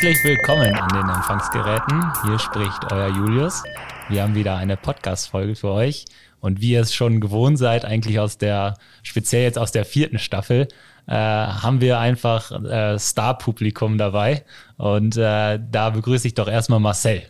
Herzlich willkommen an den Empfangsgeräten. Hier spricht euer Julius. Wir haben wieder eine Podcast-Folge für euch. Und wie ihr es schon gewohnt seid, eigentlich aus der, speziell jetzt aus der vierten Staffel, äh, haben wir einfach äh, Star-Publikum dabei. Und äh, da begrüße ich doch erstmal Marcel.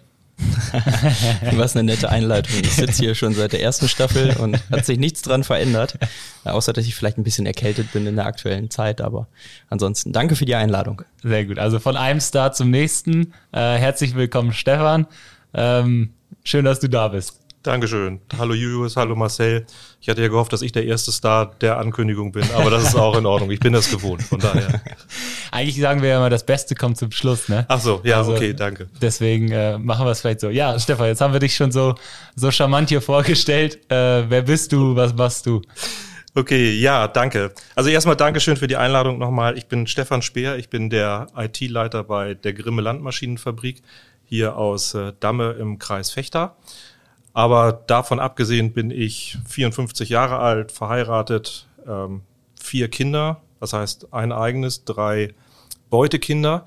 Was eine nette Einleitung. Ich sitze hier schon seit der ersten Staffel und hat sich nichts dran verändert, außer dass ich vielleicht ein bisschen erkältet bin in der aktuellen Zeit. Aber ansonsten danke für die Einladung. Sehr gut. Also von einem Star zum nächsten. Äh, herzlich willkommen, Stefan. Ähm, schön, dass du da bist. Dankeschön. Hallo Julius, hallo Marcel. Ich hatte ja gehofft, dass ich der erste Star der Ankündigung bin, aber das ist auch in Ordnung. Ich bin das gewohnt, von daher. Eigentlich sagen wir ja immer, das Beste kommt zum Schluss, ne? Ach so, ja, also, okay, danke. Deswegen äh, machen wir es vielleicht so. Ja, Stefan, jetzt haben wir dich schon so, so charmant hier vorgestellt. Äh, wer bist du? Was machst du? Okay, ja, danke. Also erstmal Dankeschön für die Einladung nochmal. Ich bin Stefan Speer, ich bin der IT-Leiter bei der Grimme Landmaschinenfabrik hier aus äh, Damme im Kreis Fechter. Aber davon abgesehen bin ich 54 Jahre alt, verheiratet, ähm, vier Kinder, das heißt ein eigenes, drei Beutekinder.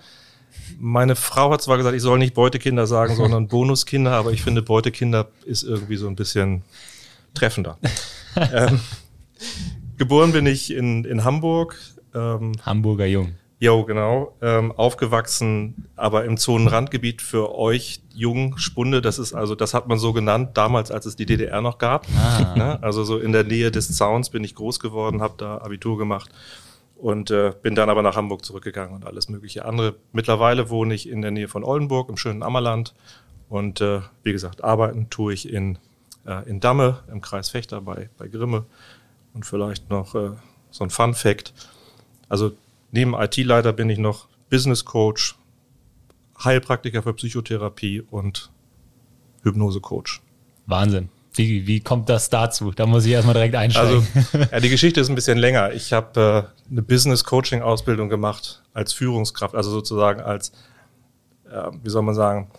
Meine Frau hat zwar gesagt, ich soll nicht Beutekinder sagen, sondern Bonuskinder, aber ich finde Beutekinder ist irgendwie so ein bisschen treffender. ähm, geboren bin ich in, in Hamburg. Ähm, Hamburger Jung. Jo, genau. Ähm, aufgewachsen, aber im Zonenrandgebiet für euch Jung, Spunde, das ist also, das hat man so genannt, damals, als es die DDR noch gab. Ah. Ne? Also so in der Nähe des Zauns bin ich groß geworden, habe da Abitur gemacht und äh, bin dann aber nach Hamburg zurückgegangen und alles mögliche andere. Mittlerweile wohne ich in der Nähe von Oldenburg im schönen Ammerland und äh, wie gesagt, arbeiten tue ich in, äh, in Damme im Kreis Fechter bei, bei Grimme und vielleicht noch äh, so ein Fun Fact. Also Neben IT-Leiter bin ich noch Business Coach, Heilpraktiker für Psychotherapie und Hypnose-Coach. Wahnsinn. Wie, wie kommt das dazu? Da muss ich erstmal direkt einsteigen. Also, ja, die Geschichte ist ein bisschen länger. Ich habe äh, eine Business-Coaching-Ausbildung gemacht als Führungskraft, also sozusagen als, äh, wie soll man sagen,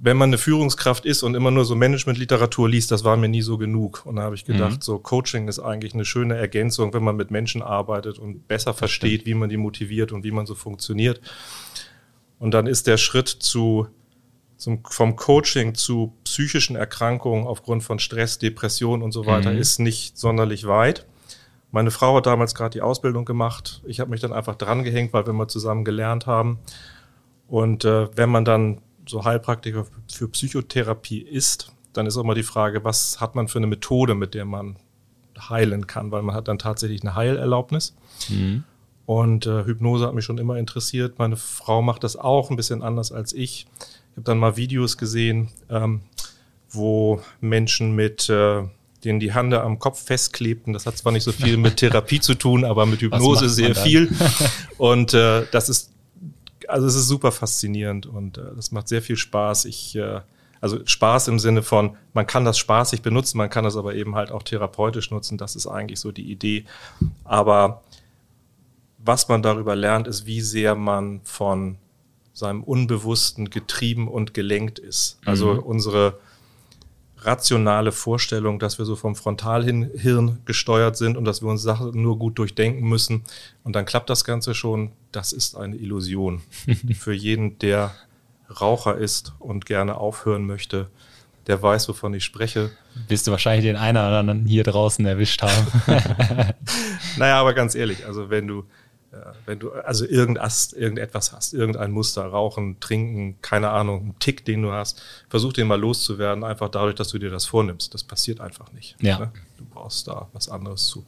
wenn man eine Führungskraft ist und immer nur so Management-Literatur liest, das war mir nie so genug. Und da habe ich gedacht, mhm. so Coaching ist eigentlich eine schöne Ergänzung, wenn man mit Menschen arbeitet und besser versteht, wie man die motiviert und wie man so funktioniert. Und dann ist der Schritt zu, zum, vom Coaching zu psychischen Erkrankungen aufgrund von Stress, Depression und so weiter mhm. ist nicht sonderlich weit. Meine Frau hat damals gerade die Ausbildung gemacht. Ich habe mich dann einfach drangehängt, weil wir mal zusammen gelernt haben. Und äh, wenn man dann so Heilpraktiker für Psychotherapie ist, dann ist auch mal die Frage, was hat man für eine Methode, mit der man heilen kann, weil man hat dann tatsächlich eine Heilerlaubnis. Mhm. Und äh, Hypnose hat mich schon immer interessiert. Meine Frau macht das auch ein bisschen anders als ich. Ich habe dann mal Videos gesehen, ähm, wo Menschen mit äh, denen die Hände am Kopf festklebten. Das hat zwar nicht so viel mit Therapie zu tun, aber mit Hypnose sehr viel. Und äh, das ist also es ist super faszinierend und äh, das macht sehr viel Spaß. Ich, äh, also Spaß im Sinne von, man kann das spaßig benutzen, man kann das aber eben halt auch therapeutisch nutzen. Das ist eigentlich so die Idee. Aber was man darüber lernt, ist, wie sehr man von seinem Unbewussten getrieben und gelenkt ist. Also mhm. unsere rationale Vorstellung, dass wir so vom Frontalhirn gesteuert sind und dass wir uns Sachen nur gut durchdenken müssen. Und dann klappt das Ganze schon. Das ist eine Illusion. Für jeden, der Raucher ist und gerne aufhören möchte, der weiß, wovon ich spreche. Wirst du wahrscheinlich den einen oder anderen hier draußen erwischt haben. naja, aber ganz ehrlich, also wenn du ja, wenn du also irgendwas, irgendetwas hast, irgendein Muster, Rauchen, Trinken, keine Ahnung, einen Tick, den du hast, versuch den mal loszuwerden, einfach dadurch, dass du dir das vornimmst. Das passiert einfach nicht. Ja. Ne? Du brauchst da was anderes zu.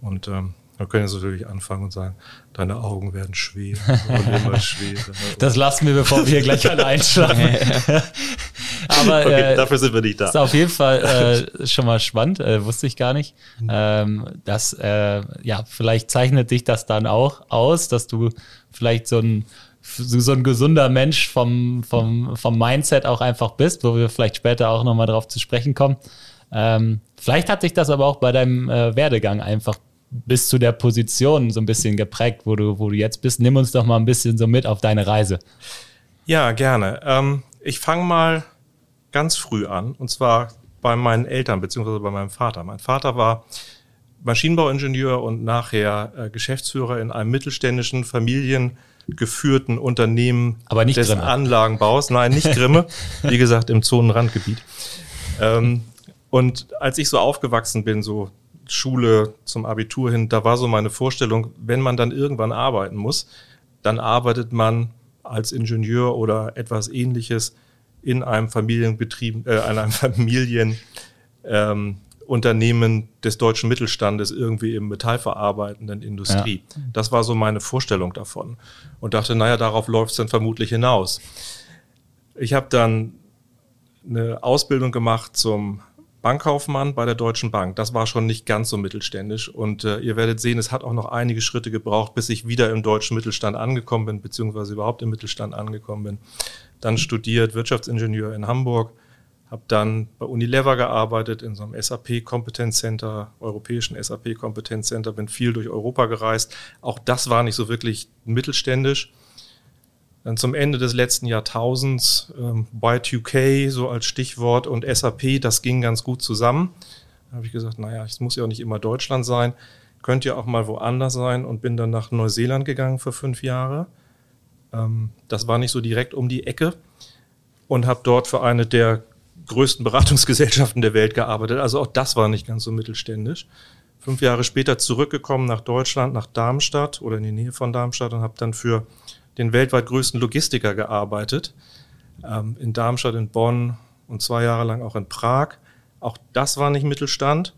Und ähm, wir können jetzt natürlich anfangen und sagen, deine Augen werden schwer und immer schwerer. Das lassen wir, bevor wir hier gleich alle einschlagen. Aber okay, äh, dafür sind wir nicht da. Ist auf jeden Fall äh, schon mal spannend, äh, wusste ich gar nicht. Mhm. Ähm, dass, äh, ja, vielleicht zeichnet dich das dann auch aus, dass du vielleicht so ein so ein gesunder Mensch vom, vom, vom Mindset auch einfach bist, wo wir vielleicht später auch nochmal drauf zu sprechen kommen. Ähm, vielleicht hat sich das aber auch bei deinem äh, Werdegang einfach bis zu der Position so ein bisschen geprägt, wo du, wo du jetzt bist. Nimm uns doch mal ein bisschen so mit auf deine Reise. Ja, gerne. Ähm, ich fange mal ganz früh an, und zwar bei meinen Eltern beziehungsweise bei meinem Vater. Mein Vater war Maschinenbauingenieur und nachher äh, Geschäftsführer in einem mittelständischen Familien geführten Unternehmen Aber nicht des Grimme. Anlagenbaus. Nein, nicht Grimme. Wie gesagt, im Zonenrandgebiet. Ähm, und als ich so aufgewachsen bin, so Schule zum Abitur hin, da war so meine Vorstellung, wenn man dann irgendwann arbeiten muss, dann arbeitet man als Ingenieur oder etwas ähnliches in einem Familienbetrieb, äh, in einem Familien, ähm, des deutschen Mittelstandes irgendwie im metallverarbeitenden Industrie. Ja. Das war so meine Vorstellung davon und dachte, naja, darauf läuft es dann vermutlich hinaus. Ich habe dann eine Ausbildung gemacht zum Bankkaufmann bei der Deutschen Bank. Das war schon nicht ganz so mittelständisch und äh, ihr werdet sehen, es hat auch noch einige Schritte gebraucht, bis ich wieder im deutschen Mittelstand angekommen bin, beziehungsweise überhaupt im Mittelstand angekommen bin. Dann studiert Wirtschaftsingenieur in Hamburg, habe dann bei Unilever gearbeitet in so einem SAP Kompetenzcenter, europäischen SAP Kompetenzcenter, bin viel durch Europa gereist. Auch das war nicht so wirklich mittelständisch. Dann zum Ende des letzten Jahrtausends ähm, Y2K so als Stichwort und SAP, das ging ganz gut zusammen. Da habe ich gesagt, naja, es muss ja auch nicht immer Deutschland sein, könnte ja auch mal woanders sein und bin dann nach Neuseeland gegangen für fünf Jahre. Ähm, das war nicht so direkt um die Ecke und habe dort für eine der größten Beratungsgesellschaften der Welt gearbeitet. Also auch das war nicht ganz so mittelständisch. Fünf Jahre später zurückgekommen nach Deutschland, nach Darmstadt oder in die Nähe von Darmstadt und habe dann für den weltweit größten Logistiker gearbeitet. Ähm, in Darmstadt, in Bonn und zwei Jahre lang auch in Prag. Auch das war nicht Mittelstand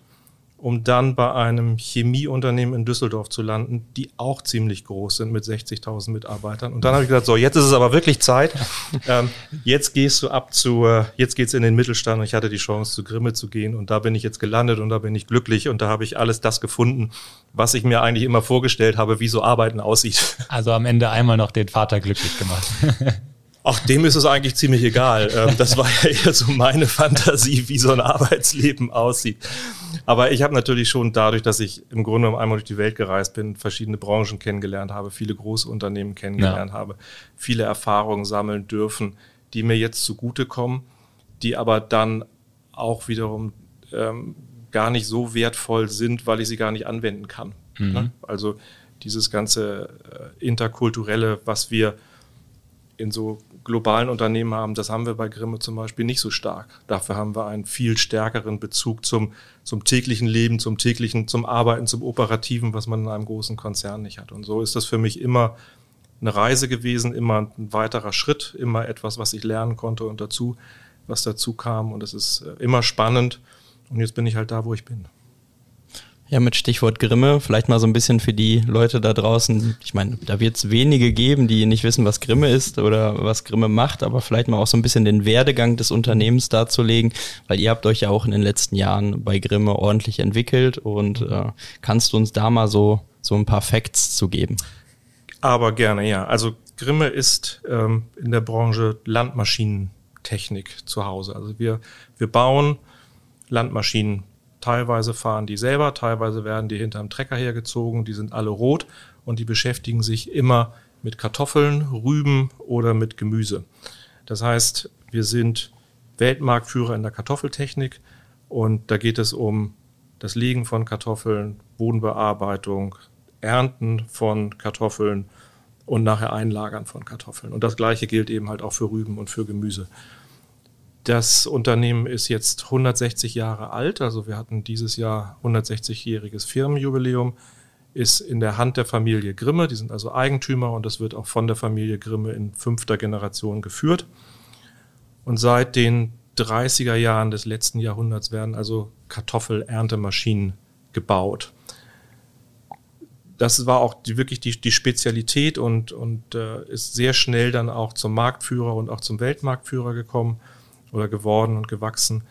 um dann bei einem Chemieunternehmen in Düsseldorf zu landen, die auch ziemlich groß sind mit 60.000 Mitarbeitern. Und dann habe ich gesagt, so, jetzt ist es aber wirklich Zeit. Ähm, jetzt gehst du ab zu, äh, jetzt geht's in den Mittelstand. Und ich hatte die Chance, zu Grimme zu gehen. Und da bin ich jetzt gelandet und da bin ich glücklich. Und da habe ich alles das gefunden, was ich mir eigentlich immer vorgestellt habe, wie so Arbeiten aussieht. Also am Ende einmal noch den Vater glücklich gemacht. Ach, dem ist es eigentlich ziemlich egal. Ähm, das war ja eher so meine Fantasie, wie so ein Arbeitsleben aussieht. Aber ich habe natürlich schon dadurch, dass ich im Grunde genommen einmal durch die Welt gereist bin, verschiedene Branchen kennengelernt habe, viele große Unternehmen kennengelernt ja. habe, viele Erfahrungen sammeln dürfen, die mir jetzt zugutekommen, die aber dann auch wiederum ähm, gar nicht so wertvoll sind, weil ich sie gar nicht anwenden kann. Mhm. Ne? Also dieses ganze äh, interkulturelle, was wir in so globalen Unternehmen haben, das haben wir bei Grimme zum Beispiel nicht so stark. Dafür haben wir einen viel stärkeren Bezug zum, zum täglichen Leben, zum täglichen, zum Arbeiten, zum Operativen, was man in einem großen Konzern nicht hat. Und so ist das für mich immer eine Reise gewesen, immer ein weiterer Schritt, immer etwas, was ich lernen konnte und dazu, was dazu kam. Und es ist äh, immer spannend. Und jetzt bin ich halt da, wo ich bin. Ja, mit Stichwort Grimme, vielleicht mal so ein bisschen für die Leute da draußen. Ich meine, da wird es wenige geben, die nicht wissen, was Grimme ist oder was Grimme macht, aber vielleicht mal auch so ein bisschen den Werdegang des Unternehmens darzulegen, weil ihr habt euch ja auch in den letzten Jahren bei Grimme ordentlich entwickelt und äh, kannst du uns da mal so, so ein paar Facts zu geben? Aber gerne, ja. Also Grimme ist ähm, in der Branche Landmaschinentechnik zu Hause. Also wir, wir bauen Landmaschinen Teilweise fahren die selber, teilweise werden die hinterm Trecker hergezogen, die sind alle rot und die beschäftigen sich immer mit Kartoffeln, Rüben oder mit Gemüse. Das heißt, wir sind Weltmarktführer in der Kartoffeltechnik und da geht es um das Legen von Kartoffeln, Bodenbearbeitung, Ernten von Kartoffeln und nachher Einlagern von Kartoffeln. Und das gleiche gilt eben halt auch für Rüben und für Gemüse. Das Unternehmen ist jetzt 160 Jahre alt, also wir hatten dieses Jahr 160-jähriges Firmenjubiläum, ist in der Hand der Familie Grimme, die sind also Eigentümer und das wird auch von der Familie Grimme in fünfter Generation geführt. Und seit den 30er Jahren des letzten Jahrhunderts werden also Kartoffelerntemaschinen gebaut. Das war auch die, wirklich die, die Spezialität und, und äh, ist sehr schnell dann auch zum Marktführer und auch zum Weltmarktführer gekommen oder geworden und gewachsen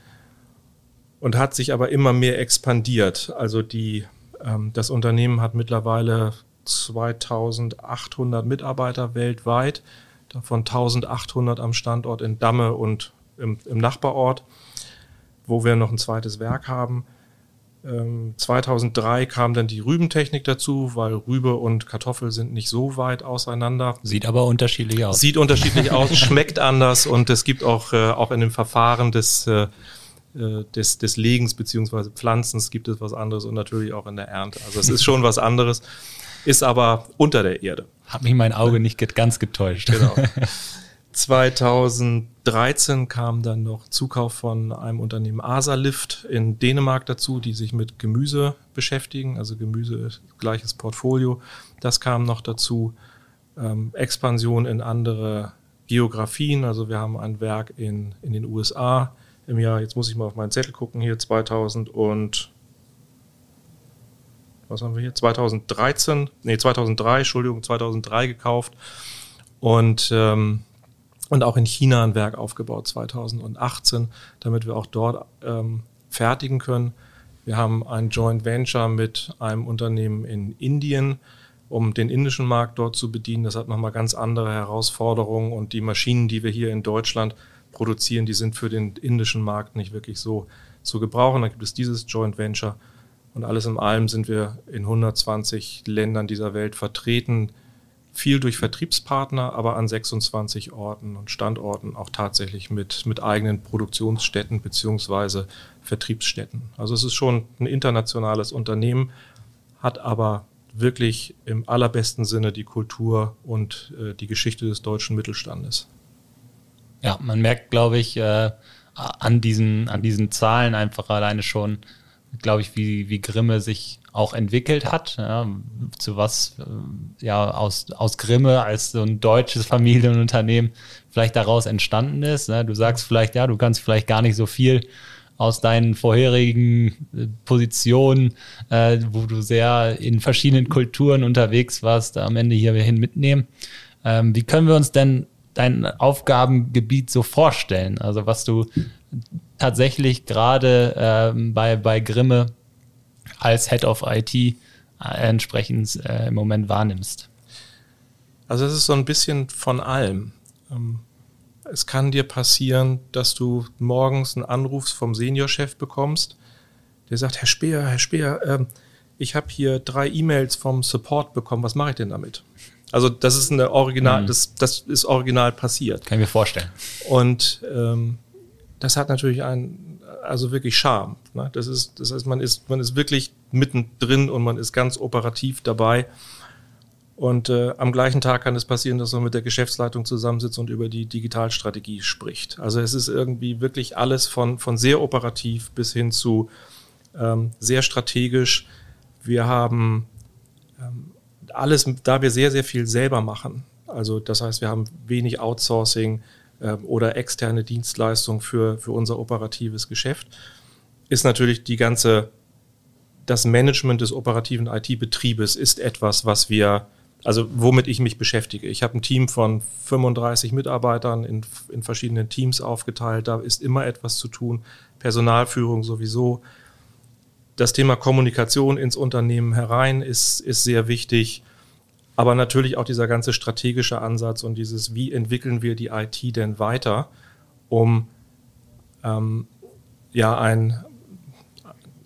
und hat sich aber immer mehr expandiert. Also die, ähm, das Unternehmen hat mittlerweile 2800 Mitarbeiter weltweit, davon 1800 am Standort in Damme und im, im Nachbarort, wo wir noch ein zweites Werk haben. 2003 ähm, kam dann die Rübentechnik dazu, weil Rübe und Kartoffel sind nicht so weit auseinander. Sieht aber unterschiedlich aus. Sieht unterschiedlich aus, schmeckt anders und es gibt auch, äh, auch in dem Verfahren des, äh, äh, des, des Legens beziehungsweise Pflanzens gibt es was anderes und natürlich auch in der Ernte. Also es ist schon was anderes. ist aber unter der Erde. Hat mich mein Auge nicht ganz getäuscht. Genau. 2013 kam dann noch Zukauf von einem Unternehmen Asalift in Dänemark dazu, die sich mit Gemüse beschäftigen, also Gemüse gleiches Portfolio. Das kam noch dazu. Ähm, Expansion in andere Geografien, also wir haben ein Werk in, in den USA im Jahr, jetzt muss ich mal auf meinen Zettel gucken, hier 2000 und was haben wir hier? 2013, nee, 2003, Entschuldigung, 2003 gekauft und ähm, und auch in China ein Werk aufgebaut 2018, damit wir auch dort ähm, fertigen können. Wir haben ein Joint Venture mit einem Unternehmen in Indien, um den indischen Markt dort zu bedienen. Das hat nochmal ganz andere Herausforderungen und die Maschinen, die wir hier in Deutschland produzieren, die sind für den indischen Markt nicht wirklich so zu gebrauchen. Da gibt es dieses Joint Venture und alles in allem sind wir in 120 Ländern dieser Welt vertreten viel durch Vertriebspartner, aber an 26 Orten und Standorten auch tatsächlich mit, mit eigenen Produktionsstätten beziehungsweise Vertriebsstätten. Also es ist schon ein internationales Unternehmen, hat aber wirklich im allerbesten Sinne die Kultur und äh, die Geschichte des deutschen Mittelstandes. Ja, man merkt, glaube ich, äh, an, diesen, an diesen Zahlen einfach alleine schon, glaube ich, wie, wie Grimme sich auch entwickelt hat, ja, zu was äh, ja aus, aus Grimme als so ein deutsches Familienunternehmen vielleicht daraus entstanden ist. Ne? Du sagst vielleicht, ja, du kannst vielleicht gar nicht so viel aus deinen vorherigen äh, Positionen, äh, wo du sehr in verschiedenen Kulturen unterwegs warst, am Ende hierhin mitnehmen. Ähm, wie können wir uns denn dein Aufgabengebiit so vorstellen? Also was du tatsächlich gerade ähm, bei, bei Grimme als Head of IT äh, entsprechend äh, im Moment wahrnimmst? Also es ist so ein bisschen von allem. Ähm, es kann dir passieren, dass du morgens einen Anruf vom Seniorchef bekommst, der sagt, Herr Speer, Herr Speer, äh, ich habe hier drei E-Mails vom Support bekommen, was mache ich denn damit? Also das ist eine Original, mhm. das, das ist original passiert. Kann ich mir vorstellen. Und ähm, das hat natürlich einen also wirklich Charme. Ne? Das ist, das heißt, man ist, man ist wirklich mittendrin und man ist ganz operativ dabei. Und äh, am gleichen Tag kann es passieren, dass man mit der Geschäftsleitung zusammensitzt und über die Digitalstrategie spricht. Also es ist irgendwie wirklich alles von, von sehr operativ bis hin zu ähm, sehr strategisch. Wir haben ähm, alles, da wir sehr, sehr viel selber machen. Also das heißt, wir haben wenig Outsourcing, oder externe Dienstleistung für, für unser operatives Geschäft, ist natürlich die ganze, das Management des operativen IT-Betriebes ist etwas, was wir, also womit ich mich beschäftige. Ich habe ein Team von 35 Mitarbeitern in, in verschiedenen Teams aufgeteilt, da ist immer etwas zu tun, Personalführung sowieso. Das Thema Kommunikation ins Unternehmen herein ist, ist sehr wichtig. Aber natürlich auch dieser ganze strategische Ansatz und dieses, wie entwickeln wir die IT denn weiter, um ähm, ja ein,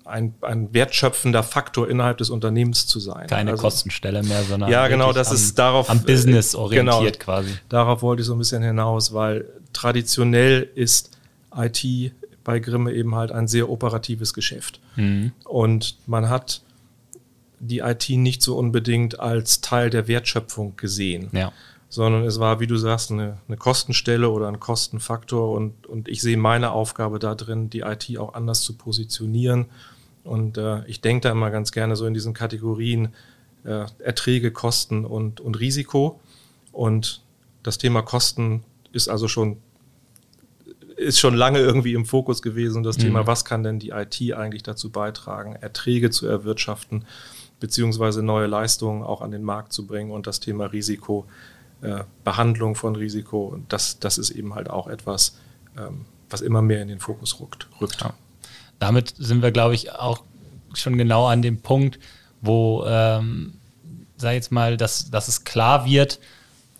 ein, ein wertschöpfender Faktor innerhalb des Unternehmens zu sein. Keine also, Kostenstelle mehr, sondern ja, genau, das am, ist darauf am Business orientiert genau, quasi. Darauf wollte ich so ein bisschen hinaus, weil traditionell ist IT bei Grimme eben halt ein sehr operatives Geschäft. Mhm. Und man hat die IT nicht so unbedingt als Teil der Wertschöpfung gesehen. Ja. Sondern es war, wie du sagst, eine, eine Kostenstelle oder ein Kostenfaktor und, und ich sehe meine Aufgabe da drin, die IT auch anders zu positionieren. Und äh, ich denke da immer ganz gerne so in diesen Kategorien äh, Erträge, Kosten und, und Risiko. Und das Thema Kosten ist also schon ist schon lange irgendwie im Fokus gewesen. Das mhm. Thema, was kann denn die IT eigentlich dazu beitragen, Erträge zu erwirtschaften beziehungsweise neue Leistungen auch an den Markt zu bringen und das Thema Risiko, äh, Behandlung von Risiko, das, das ist eben halt auch etwas, ähm, was immer mehr in den Fokus rückt. rückt. Ja. Damit sind wir, glaube ich, auch schon genau an dem Punkt, wo, ähm, sag jetzt mal, dass, dass es klar wird,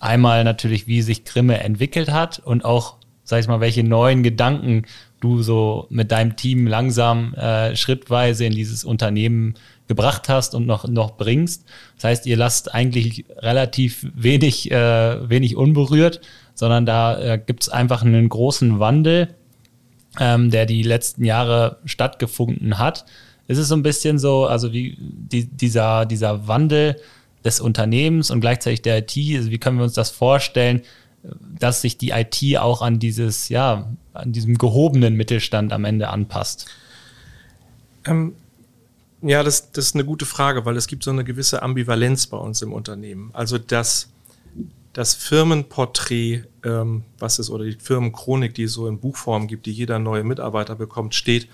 einmal natürlich, wie sich Grimme entwickelt hat und auch, sag ich mal, welche neuen Gedanken du so mit deinem Team langsam äh, schrittweise in dieses Unternehmen gebracht hast und noch, noch bringst. Das heißt, ihr lasst eigentlich relativ wenig, äh, wenig unberührt, sondern da äh, gibt es einfach einen großen Wandel, ähm, der die letzten Jahre stattgefunden hat. Ist es so ein bisschen so, also wie die, dieser, dieser Wandel, des Unternehmens und gleichzeitig der IT? Also wie können wir uns das vorstellen, dass sich die IT auch an dieses, ja, an diesem gehobenen Mittelstand am Ende anpasst? Ähm, ja, das, das ist eine gute Frage, weil es gibt so eine gewisse Ambivalenz bei uns im Unternehmen. Also das, das Firmenporträt, ähm, was es oder die Firmenchronik, die es so in Buchform gibt, die jeder neue Mitarbeiter bekommt, steht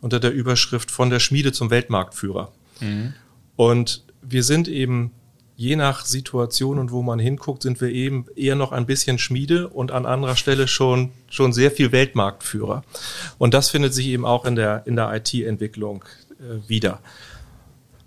unter der Überschrift von der Schmiede zum Weltmarktführer. Mhm. Und wir sind eben je nach Situation und wo man hinguckt, sind wir eben eher noch ein bisschen Schmiede und an anderer Stelle schon, schon sehr viel Weltmarktführer. Und das findet sich eben auch in der, in der IT-Entwicklung wieder.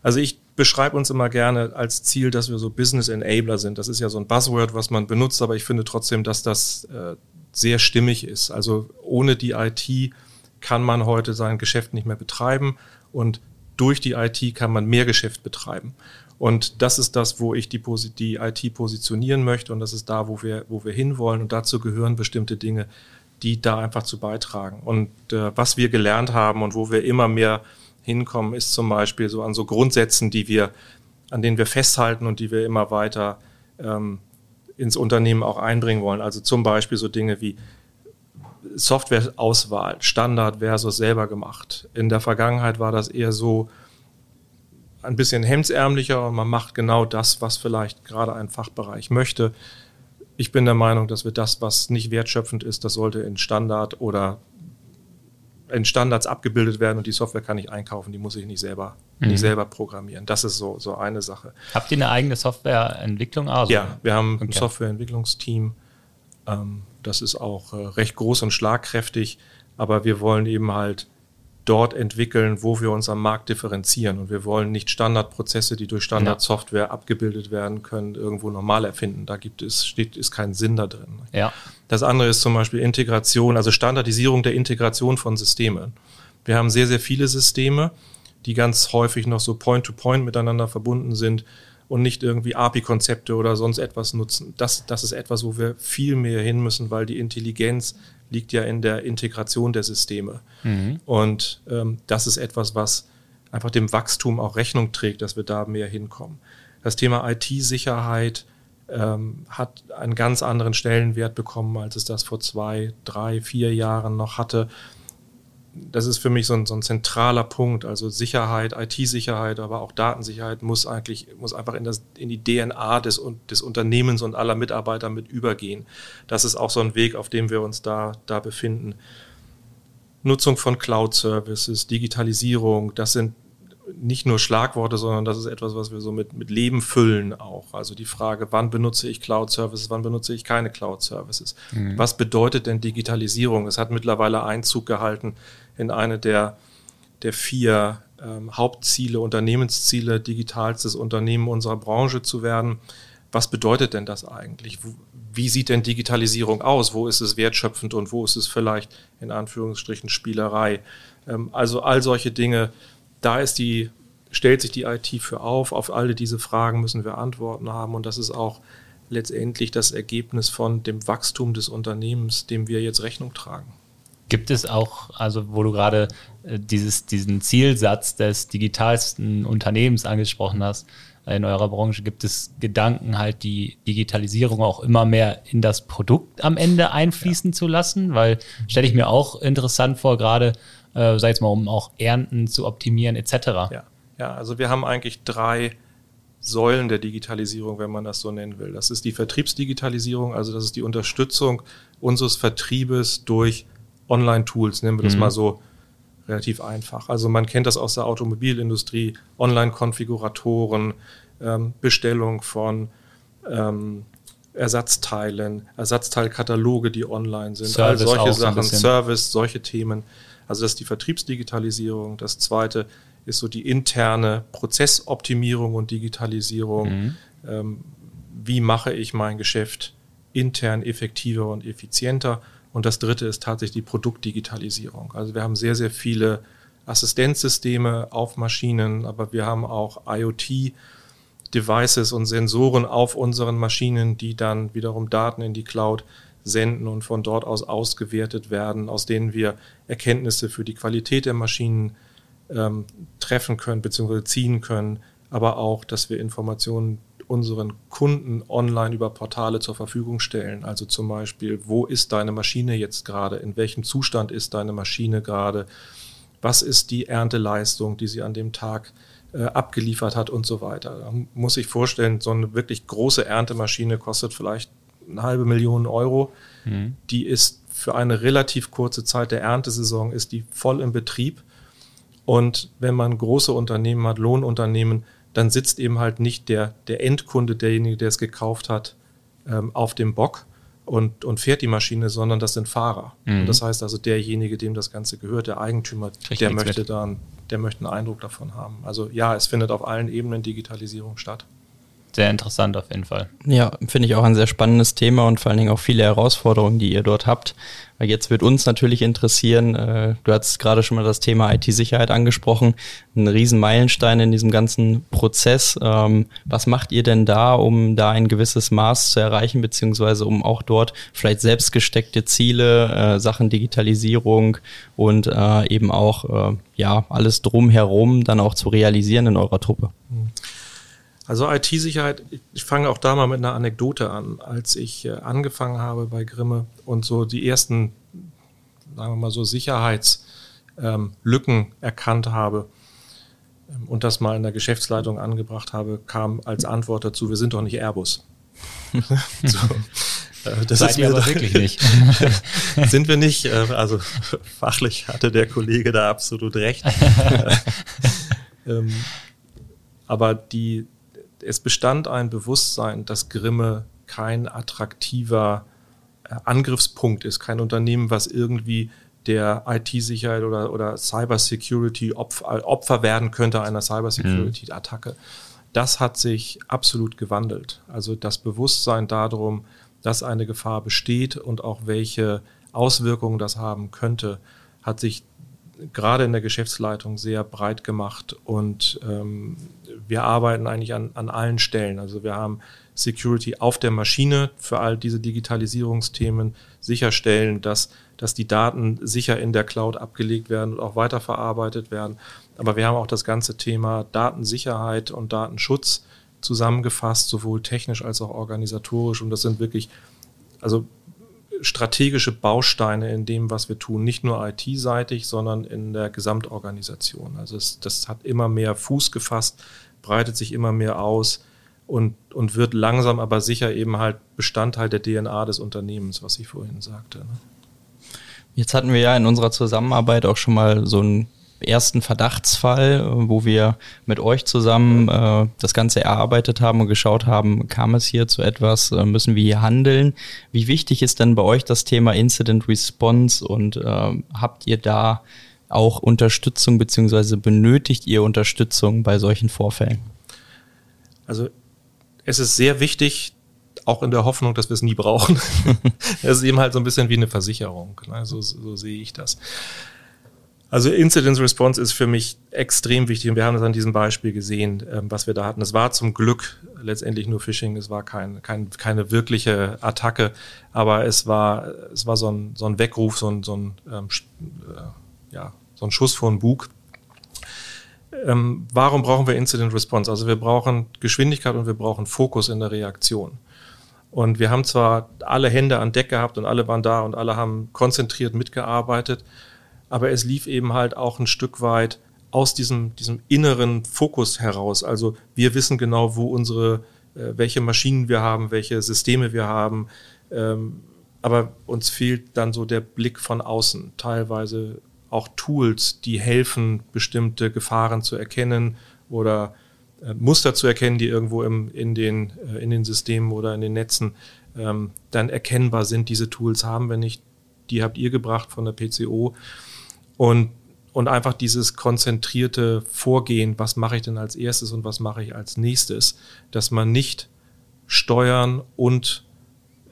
Also ich beschreibe uns immer gerne als Ziel, dass wir so Business Enabler sind. Das ist ja so ein Buzzword, was man benutzt, aber ich finde trotzdem, dass das äh, sehr stimmig ist. Also ohne die IT kann man heute sein Geschäft nicht mehr betreiben und durch die IT kann man mehr Geschäft betreiben. Und das ist das, wo ich die, die IT positionieren möchte und das ist da, wo wir, wo wir hinwollen. Und dazu gehören bestimmte Dinge, die da einfach zu beitragen. Und äh, was wir gelernt haben und wo wir immer mehr hinkommen, ist zum Beispiel so an so Grundsätzen, die wir, an denen wir festhalten und die wir immer weiter ähm, ins Unternehmen auch einbringen wollen. Also zum Beispiel so Dinge wie Softwareauswahl, Standard versus selber gemacht. In der Vergangenheit war das eher so, ein bisschen hemdsärmlicher und man macht genau das, was vielleicht gerade ein Fachbereich möchte. Ich bin der Meinung, dass wir das, was nicht wertschöpfend ist, das sollte in Standard oder in Standards abgebildet werden und die Software kann ich einkaufen, die muss ich nicht selber, mhm. nicht selber programmieren. Das ist so, so eine Sache. Habt ihr eine eigene Softwareentwicklung? Also? Ja, wir haben okay. ein Softwareentwicklungsteam. Ähm, das ist auch äh, recht groß und schlagkräftig, aber wir wollen eben halt dort entwickeln, wo wir uns am Markt differenzieren. Und wir wollen nicht Standardprozesse, die durch Standardsoftware ja. abgebildet werden können, irgendwo normal erfinden. Da gibt es, steht, ist kein Sinn da drin. Ja. Das andere ist zum Beispiel Integration, also Standardisierung der Integration von Systemen. Wir haben sehr, sehr viele Systeme, die ganz häufig noch so Point-to-Point -point miteinander verbunden sind und nicht irgendwie API-Konzepte oder sonst etwas nutzen. Das, das ist etwas, wo wir viel mehr hin müssen, weil die Intelligenz liegt ja in der Integration der Systeme. Mhm. Und ähm, das ist etwas, was einfach dem Wachstum auch Rechnung trägt, dass wir da mehr hinkommen. Das Thema IT-Sicherheit ähm, hat einen ganz anderen Stellenwert bekommen, als es das vor zwei, drei, vier Jahren noch hatte das ist für mich so ein, so ein zentraler Punkt. Also Sicherheit, IT-Sicherheit, aber auch Datensicherheit muss eigentlich, muss einfach in, das, in die DNA des, des Unternehmens und aller Mitarbeiter mit übergehen. Das ist auch so ein Weg, auf dem wir uns da, da befinden. Nutzung von Cloud-Services, Digitalisierung, das sind nicht nur Schlagworte, sondern das ist etwas, was wir so mit, mit Leben füllen auch. Also die Frage, wann benutze ich Cloud-Services, wann benutze ich keine Cloud-Services? Mhm. Was bedeutet denn Digitalisierung? Es hat mittlerweile Einzug gehalten in eine der, der vier ähm, Hauptziele, Unternehmensziele, digitalstes Unternehmen unserer Branche zu werden. Was bedeutet denn das eigentlich? Wie sieht denn Digitalisierung aus? Wo ist es wertschöpfend und wo ist es vielleicht in Anführungsstrichen Spielerei? Ähm, also all solche Dinge da ist die, stellt sich die IT für auf. Auf alle diese Fragen müssen wir Antworten haben und das ist auch letztendlich das Ergebnis von dem Wachstum des Unternehmens, dem wir jetzt Rechnung tragen. Gibt es auch, also wo du gerade äh, dieses, diesen Zielsatz des digitalsten Unternehmens angesprochen hast, in eurer Branche gibt es Gedanken, halt die Digitalisierung auch immer mehr in das Produkt am Ende einfließen ja. zu lassen, weil stelle ich mir auch interessant vor, gerade äh, sei es mal, um auch Ernten zu optimieren etc. Ja. ja, also wir haben eigentlich drei Säulen der Digitalisierung, wenn man das so nennen will. Das ist die Vertriebsdigitalisierung, also das ist die Unterstützung unseres Vertriebes durch Online-Tools, nennen wir das mhm. mal so relativ einfach. Also man kennt das aus der Automobilindustrie, Online-Konfiguratoren, ähm, Bestellung von ähm, Ersatzteilen, Ersatzteilkataloge, die online sind, Service all solche Sachen, Service, solche Themen. Also das ist die Vertriebsdigitalisierung. Das zweite ist so die interne Prozessoptimierung und Digitalisierung. Mhm. Ähm, wie mache ich mein Geschäft intern effektiver und effizienter? Und das dritte ist tatsächlich die Produktdigitalisierung. Also wir haben sehr, sehr viele Assistenzsysteme auf Maschinen, aber wir haben auch IoT. Devices und Sensoren auf unseren Maschinen, die dann wiederum Daten in die Cloud senden und von dort aus ausgewertet werden, aus denen wir Erkenntnisse für die Qualität der Maschinen ähm, treffen können bzw. ziehen können, aber auch, dass wir Informationen unseren Kunden online über Portale zur Verfügung stellen. Also zum Beispiel, wo ist deine Maschine jetzt gerade? In welchem Zustand ist deine Maschine gerade? Was ist die Ernteleistung, die sie an dem Tag äh, abgeliefert hat und so weiter? Da muss ich vorstellen, so eine wirklich große Erntemaschine kostet vielleicht eine halbe Million Euro. Mhm. Die ist für eine relativ kurze Zeit der Erntesaison ist die voll im Betrieb. Und wenn man große Unternehmen hat, Lohnunternehmen, dann sitzt eben halt nicht der, der Endkunde, derjenige, der es gekauft hat, ähm, auf dem Bock und, und fährt die Maschine, sondern das sind Fahrer. Mhm. Und das heißt also, derjenige, dem das Ganze gehört, der Eigentümer, Kriegt der möchte mit. dann, der möchte einen Eindruck davon haben. Also ja, es findet auf allen Ebenen Digitalisierung statt sehr interessant auf jeden Fall. Ja, finde ich auch ein sehr spannendes Thema und vor allen Dingen auch viele Herausforderungen, die ihr dort habt. Weil jetzt wird uns natürlich interessieren, äh, du hast gerade schon mal das Thema IT-Sicherheit angesprochen, ein Riesenmeilenstein in diesem ganzen Prozess. Ähm, was macht ihr denn da, um da ein gewisses Maß zu erreichen, beziehungsweise um auch dort vielleicht selbst gesteckte Ziele, äh, Sachen Digitalisierung und äh, eben auch äh, ja alles drumherum dann auch zu realisieren in eurer Truppe? Mhm. Also IT-Sicherheit, ich fange auch da mal mit einer Anekdote an. Als ich äh, angefangen habe bei Grimme und so die ersten, sagen wir mal so, Sicherheitslücken ähm, erkannt habe ähm, und das mal in der Geschäftsleitung angebracht habe, kam als Antwort dazu, wir sind doch nicht Airbus. so. Äh, das Seid ist ihr aber wirklich nicht. sind wir nicht. Äh, also fachlich hatte der Kollege da absolut recht. ähm, aber die, es bestand ein Bewusstsein, dass Grimme kein attraktiver äh, Angriffspunkt ist, kein Unternehmen, was irgendwie der IT-Sicherheit oder, oder Cybersecurity Opfer, Opfer werden könnte einer Cybersecurity-Attacke. Das hat sich absolut gewandelt. Also das Bewusstsein darum, dass eine Gefahr besteht und auch welche Auswirkungen das haben könnte, hat sich gerade in der Geschäftsleitung sehr breit gemacht und ähm, wir arbeiten eigentlich an, an allen Stellen. Also wir haben Security auf der Maschine für all diese Digitalisierungsthemen, sicherstellen, dass, dass die Daten sicher in der Cloud abgelegt werden und auch weiterverarbeitet werden. Aber wir haben auch das ganze Thema Datensicherheit und Datenschutz zusammengefasst, sowohl technisch als auch organisatorisch. Und das sind wirklich, also strategische Bausteine in dem, was wir tun, nicht nur IT-seitig, sondern in der Gesamtorganisation. Also es, das hat immer mehr Fuß gefasst, breitet sich immer mehr aus und, und wird langsam aber sicher eben halt Bestandteil der DNA des Unternehmens, was ich vorhin sagte. Ne? Jetzt hatten wir ja in unserer Zusammenarbeit auch schon mal so ein ersten Verdachtsfall, wo wir mit euch zusammen äh, das Ganze erarbeitet haben und geschaut haben, kam es hier zu etwas, äh, müssen wir hier handeln? Wie wichtig ist denn bei euch das Thema Incident Response und äh, habt ihr da auch Unterstützung beziehungsweise benötigt ihr Unterstützung bei solchen Vorfällen? Also es ist sehr wichtig, auch in der Hoffnung, dass wir es nie brauchen. Es ist eben halt so ein bisschen wie eine Versicherung. Ne? So, so sehe ich das. Also Incident Response ist für mich extrem wichtig und wir haben das an diesem Beispiel gesehen, ähm, was wir da hatten. Es war zum Glück letztendlich nur Phishing, es war kein, kein, keine wirkliche Attacke, aber es war, es war so ein, so ein Weckruf, so ein, so ein, ähm, äh, ja, so ein Schuss vor den Bug. Ähm, warum brauchen wir Incident Response? Also wir brauchen Geschwindigkeit und wir brauchen Fokus in der Reaktion. Und wir haben zwar alle Hände an Deck gehabt und alle waren da und alle haben konzentriert mitgearbeitet, aber es lief eben halt auch ein Stück weit aus diesem, diesem inneren Fokus heraus. Also wir wissen genau, wo unsere, äh, welche Maschinen wir haben, welche Systeme wir haben. Ähm, aber uns fehlt dann so der Blick von außen. Teilweise auch Tools, die helfen, bestimmte Gefahren zu erkennen oder äh, Muster zu erkennen, die irgendwo im, in, den, äh, in den Systemen oder in den Netzen ähm, dann erkennbar sind. Diese Tools haben wir nicht. Die habt ihr gebracht von der PCO. Und, und einfach dieses konzentrierte Vorgehen, was mache ich denn als erstes und was mache ich als nächstes, dass man nicht steuern und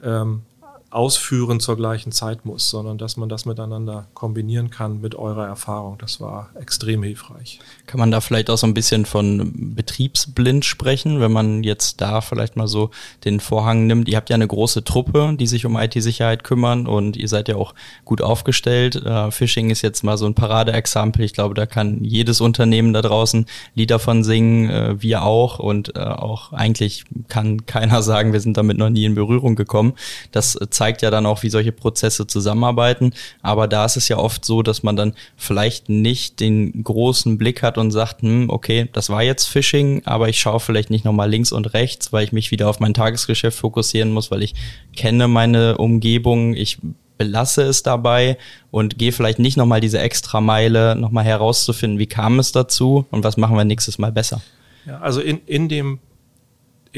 ähm, ausführen zur gleichen Zeit muss, sondern dass man das miteinander kombinieren kann mit eurer Erfahrung. Das war extrem hilfreich. Kann man da vielleicht auch so ein bisschen von betriebsblind sprechen, wenn man jetzt da vielleicht mal so den Vorhang nimmt? Ihr habt ja eine große Truppe, die sich um IT-Sicherheit kümmern und ihr seid ja auch gut aufgestellt. Äh, Phishing ist jetzt mal so ein Paradeexempel. Ich glaube, da kann jedes Unternehmen da draußen Lieder von singen, äh, wir auch und äh, auch eigentlich kann keiner sagen, wir sind damit noch nie in Berührung gekommen. Das äh, zeigt ja dann auch, wie solche Prozesse zusammenarbeiten. Aber da ist es ja oft so, dass man dann vielleicht nicht den großen Blick hat und sagt, hm, okay, das war jetzt Phishing, aber ich schaue vielleicht nicht nochmal links und rechts, weil ich mich wieder auf mein Tagesgeschäft fokussieren muss, weil ich kenne meine Umgebung, ich belasse es dabei und gehe vielleicht nicht nochmal diese extra Meile, nochmal herauszufinden, wie kam es dazu und was machen wir nächstes Mal besser. Ja, also in, in dem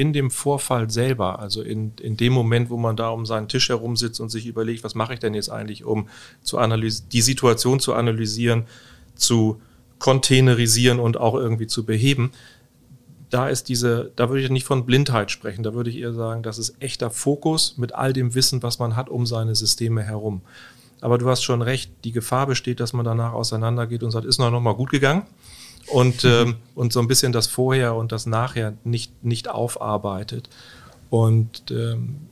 in dem Vorfall selber, also in, in dem Moment, wo man da um seinen Tisch herum sitzt und sich überlegt, was mache ich denn jetzt eigentlich, um zu die Situation zu analysieren, zu containerisieren und auch irgendwie zu beheben, da ist diese, da würde ich nicht von Blindheit sprechen, da würde ich eher sagen, das ist echter Fokus mit all dem Wissen, was man hat um seine Systeme herum. Aber du hast schon recht, die Gefahr besteht, dass man danach auseinandergeht und sagt, ist noch mal gut gegangen und, ähm, und so ein bisschen das Vorher und das Nachher nicht, nicht aufarbeitet. Und ähm,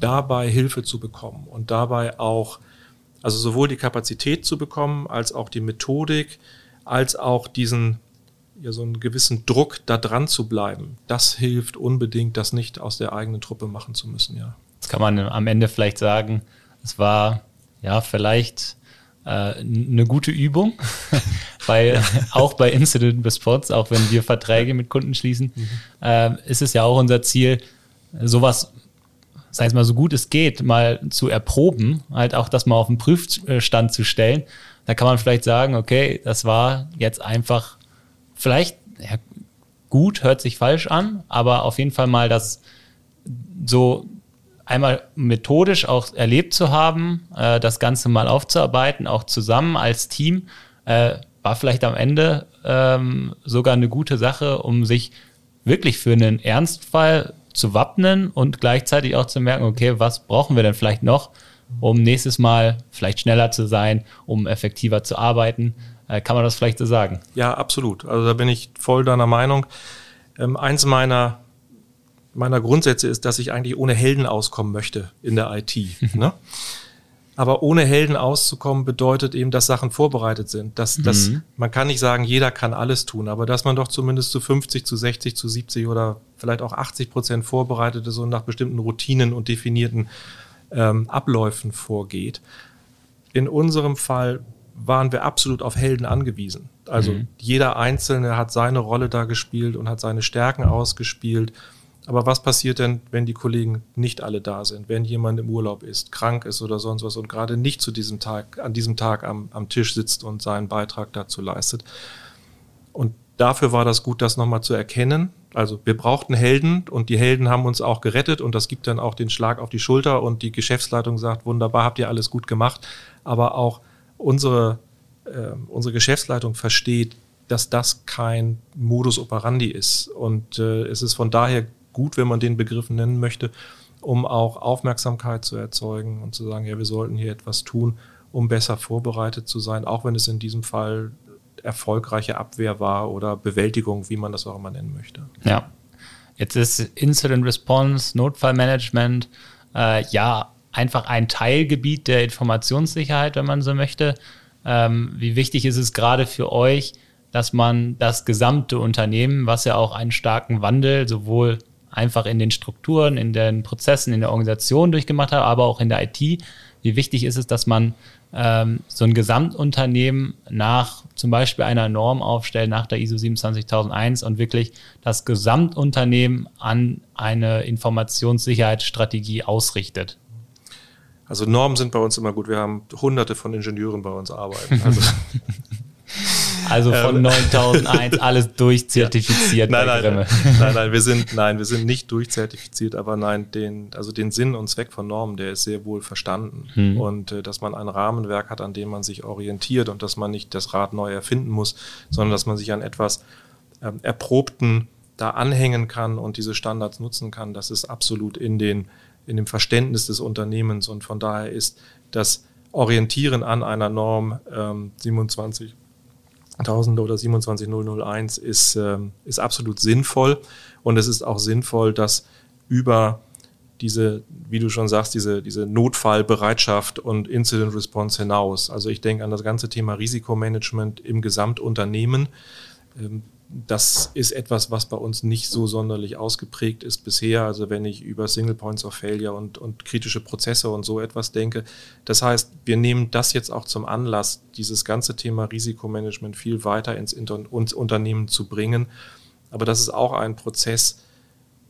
dabei Hilfe zu bekommen und dabei auch, also sowohl die Kapazität zu bekommen, als auch die Methodik, als auch diesen, ja, so einen gewissen Druck, da dran zu bleiben. Das hilft unbedingt, das nicht aus der eigenen Truppe machen zu müssen, ja. Jetzt kann man am Ende vielleicht sagen, es war ja vielleicht eine gute Übung, weil auch bei Incident Response, auch wenn wir Verträge mit Kunden schließen, mhm. äh, ist es ja auch unser Ziel, sowas, sei es mal so gut es geht, mal zu erproben, halt auch das mal auf den Prüfstand zu stellen. Da kann man vielleicht sagen, okay, das war jetzt einfach vielleicht ja, gut, hört sich falsch an, aber auf jeden Fall mal das so einmal methodisch auch erlebt zu haben, äh, das Ganze mal aufzuarbeiten, auch zusammen als Team, äh, war vielleicht am Ende ähm, sogar eine gute Sache, um sich wirklich für einen Ernstfall zu wappnen und gleichzeitig auch zu merken, okay, was brauchen wir denn vielleicht noch, um nächstes Mal vielleicht schneller zu sein, um effektiver zu arbeiten. Äh, kann man das vielleicht so sagen? Ja, absolut. Also da bin ich voll deiner Meinung. Ähm, eins meiner meiner Grundsätze ist, dass ich eigentlich ohne Helden auskommen möchte in der IT. ne? Aber ohne Helden auszukommen bedeutet eben, dass Sachen vorbereitet sind. Dass, mhm. dass, man kann nicht sagen, jeder kann alles tun, aber dass man doch zumindest zu 50, zu 60, zu 70 oder vielleicht auch 80 Prozent vorbereitet ist und nach bestimmten Routinen und definierten ähm, Abläufen vorgeht. In unserem Fall waren wir absolut auf Helden angewiesen. Also mhm. jeder Einzelne hat seine Rolle da gespielt und hat seine Stärken ausgespielt. Aber was passiert denn, wenn die Kollegen nicht alle da sind, wenn jemand im Urlaub ist, krank ist oder sonst was und gerade nicht zu diesem Tag, an diesem Tag am, am Tisch sitzt und seinen Beitrag dazu leistet? Und dafür war das gut, das nochmal zu erkennen. Also wir brauchten Helden und die Helden haben uns auch gerettet und das gibt dann auch den Schlag auf die Schulter und die Geschäftsleitung sagt, wunderbar, habt ihr alles gut gemacht. Aber auch unsere, äh, unsere Geschäftsleitung versteht, dass das kein Modus operandi ist. Und äh, es ist von daher gut, wenn man den Begriff nennen möchte, um auch Aufmerksamkeit zu erzeugen und zu sagen, ja, wir sollten hier etwas tun, um besser vorbereitet zu sein, auch wenn es in diesem Fall erfolgreiche Abwehr war oder Bewältigung, wie man das auch immer nennen möchte. Ja. Jetzt ist Incident Response, Notfallmanagement, äh, ja, einfach ein Teilgebiet der Informationssicherheit, wenn man so möchte. Ähm, wie wichtig ist es gerade für euch, dass man das gesamte Unternehmen, was ja auch einen starken Wandel sowohl einfach in den Strukturen, in den Prozessen, in der Organisation durchgemacht habe, aber auch in der IT. Wie wichtig ist es, dass man ähm, so ein Gesamtunternehmen nach zum Beispiel einer Norm aufstellt, nach der ISO 27001 und wirklich das Gesamtunternehmen an eine Informationssicherheitsstrategie ausrichtet? Also Normen sind bei uns immer gut. Wir haben hunderte von Ingenieuren bei uns arbeiten. Also Also von 9001 ähm. alles durchzertifiziert. Ja. Nein, nein, nein, nein, wir sind, nein, wir sind nicht durchzertifiziert, aber nein, den, also den Sinn und Zweck von Normen, der ist sehr wohl verstanden. Hm. Und äh, dass man ein Rahmenwerk hat, an dem man sich orientiert und dass man nicht das Rad neu erfinden muss, sondern dass man sich an etwas ähm, Erprobten da anhängen kann und diese Standards nutzen kann, das ist absolut in den in dem Verständnis des Unternehmens. Und von daher ist das Orientieren an einer Norm ähm, 27 1000 oder 27001 ist, ähm, ist absolut sinnvoll. Und es ist auch sinnvoll, dass über diese, wie du schon sagst, diese, diese Notfallbereitschaft und Incident Response hinaus. Also ich denke an das ganze Thema Risikomanagement im Gesamtunternehmen. Ähm, das ist etwas, was bei uns nicht so sonderlich ausgeprägt ist bisher. Also wenn ich über Single Points of Failure und, und kritische Prozesse und so etwas denke. Das heißt, wir nehmen das jetzt auch zum Anlass, dieses ganze Thema Risikomanagement viel weiter ins, ins Unternehmen zu bringen. Aber das ist auch ein Prozess,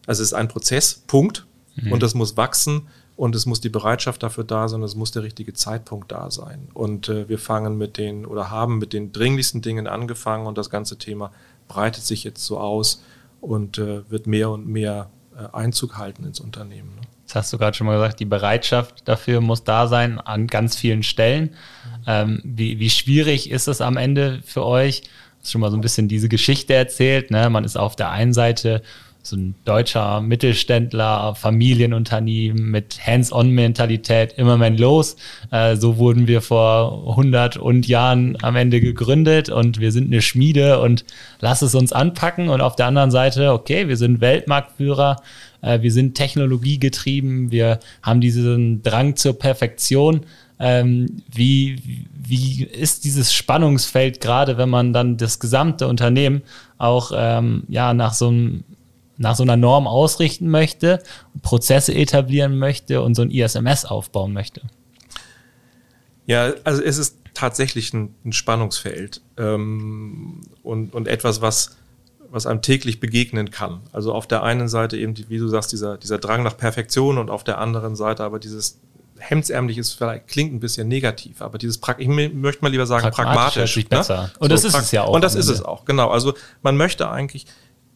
also es ist ein Prozess, Punkt. Mhm. Und das muss wachsen und es muss die Bereitschaft dafür da sein, es muss der richtige Zeitpunkt da sein. Und äh, wir fangen mit den oder haben mit den dringlichsten Dingen angefangen und das ganze Thema breitet sich jetzt so aus und äh, wird mehr und mehr äh, Einzug halten ins Unternehmen. Ne? Das hast du gerade schon mal gesagt, die Bereitschaft dafür muss da sein an ganz vielen Stellen. Ähm, wie, wie schwierig ist es am Ende für euch? Du hast schon mal so ein bisschen diese Geschichte erzählt. Ne? Man ist auf der einen Seite so ein deutscher Mittelständler, Familienunternehmen mit Hands-on-Mentalität, immer mehr los. Äh, so wurden wir vor 100 und Jahren am Ende gegründet und wir sind eine Schmiede und lass es uns anpacken. Und auf der anderen Seite, okay, wir sind Weltmarktführer, äh, wir sind technologiegetrieben, wir haben diesen Drang zur Perfektion. Ähm, wie, wie ist dieses Spannungsfeld gerade, wenn man dann das gesamte Unternehmen auch ähm, ja nach so einem nach so einer Norm ausrichten möchte, Prozesse etablieren möchte und so ein ISMS aufbauen möchte? Ja, also es ist tatsächlich ein, ein Spannungsfeld ähm, und, und etwas, was, was einem täglich begegnen kann. Also auf der einen Seite eben, wie du sagst, dieser, dieser Drang nach Perfektion und auf der anderen Seite aber dieses hemdsärmlich ist vielleicht klingt ein bisschen negativ, aber dieses ich möchte mal lieber sagen pragmatisch. pragmatisch ne? besser. Und so, das ist es ja auch. Und das ist es auch, genau. Also man möchte eigentlich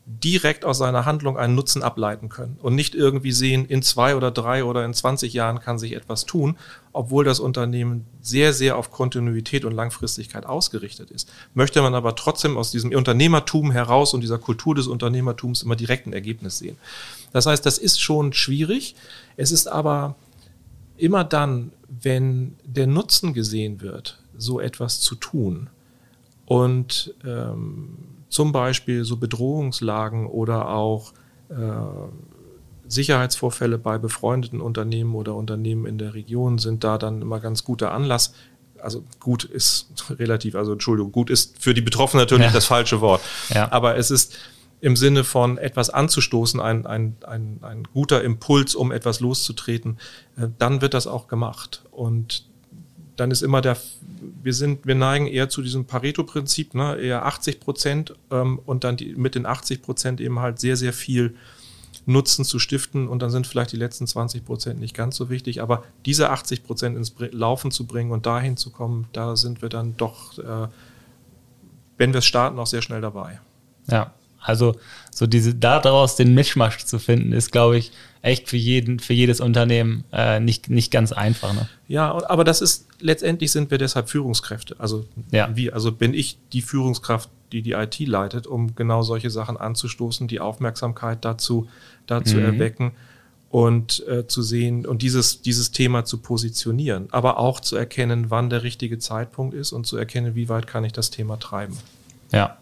direkt aus seiner Handlung einen Nutzen ableiten können und nicht irgendwie sehen, in zwei oder drei oder in 20 Jahren kann sich etwas tun, obwohl das Unternehmen sehr, sehr auf Kontinuität und Langfristigkeit ausgerichtet ist. Möchte man aber trotzdem aus diesem Unternehmertum heraus und dieser Kultur des Unternehmertums immer direkt ein Ergebnis sehen. Das heißt, das ist schon schwierig. Es ist aber immer dann, wenn der Nutzen gesehen wird, so etwas zu tun und ähm, zum Beispiel so Bedrohungslagen oder auch äh, Sicherheitsvorfälle bei befreundeten Unternehmen oder Unternehmen in der Region sind da dann immer ganz guter Anlass. Also gut ist relativ, also Entschuldigung, gut ist für die Betroffenen natürlich ja. das falsche Wort. Ja. Aber es ist im Sinne von etwas anzustoßen, ein, ein, ein, ein guter Impuls, um etwas loszutreten, äh, dann wird das auch gemacht. Und dann ist immer der, wir sind, wir neigen eher zu diesem Pareto-Prinzip, ne, eher 80 Prozent ähm, und dann die, mit den 80 Prozent eben halt sehr, sehr viel Nutzen zu stiften. Und dann sind vielleicht die letzten 20 Prozent nicht ganz so wichtig, aber diese 80 Prozent ins Laufen zu bringen und dahin zu kommen, da sind wir dann doch, äh, wenn wir es starten, auch sehr schnell dabei. Ja, also so diese daraus den Mischmasch zu finden, ist, glaube ich, echt für jeden, für jedes Unternehmen äh, nicht, nicht ganz einfach. Ne? Ja, aber das ist letztendlich sind wir deshalb Führungskräfte. Also ja. wie, also bin ich die Führungskraft, die die IT leitet, um genau solche Sachen anzustoßen, die Aufmerksamkeit dazu, dazu mhm. erwecken und äh, zu sehen und dieses, dieses Thema zu positionieren, aber auch zu erkennen, wann der richtige Zeitpunkt ist und zu erkennen, wie weit kann ich das Thema treiben. Ja,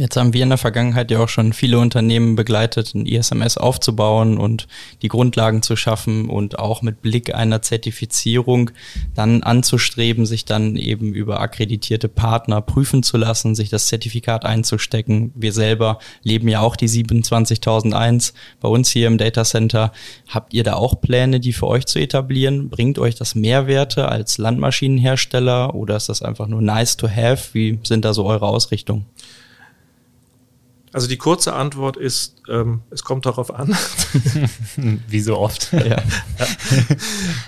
Jetzt haben wir in der Vergangenheit ja auch schon viele Unternehmen begleitet, ein ISMS aufzubauen und die Grundlagen zu schaffen und auch mit Blick einer Zertifizierung dann anzustreben, sich dann eben über akkreditierte Partner prüfen zu lassen, sich das Zertifikat einzustecken. Wir selber leben ja auch die 27001 bei uns hier im Data Center. Habt ihr da auch Pläne, die für euch zu etablieren? Bringt euch das Mehrwerte als Landmaschinenhersteller oder ist das einfach nur nice to have? Wie sind da so eure Ausrichtungen? Also die kurze Antwort ist, ähm, es kommt darauf an. Wie so oft. Ja. ja.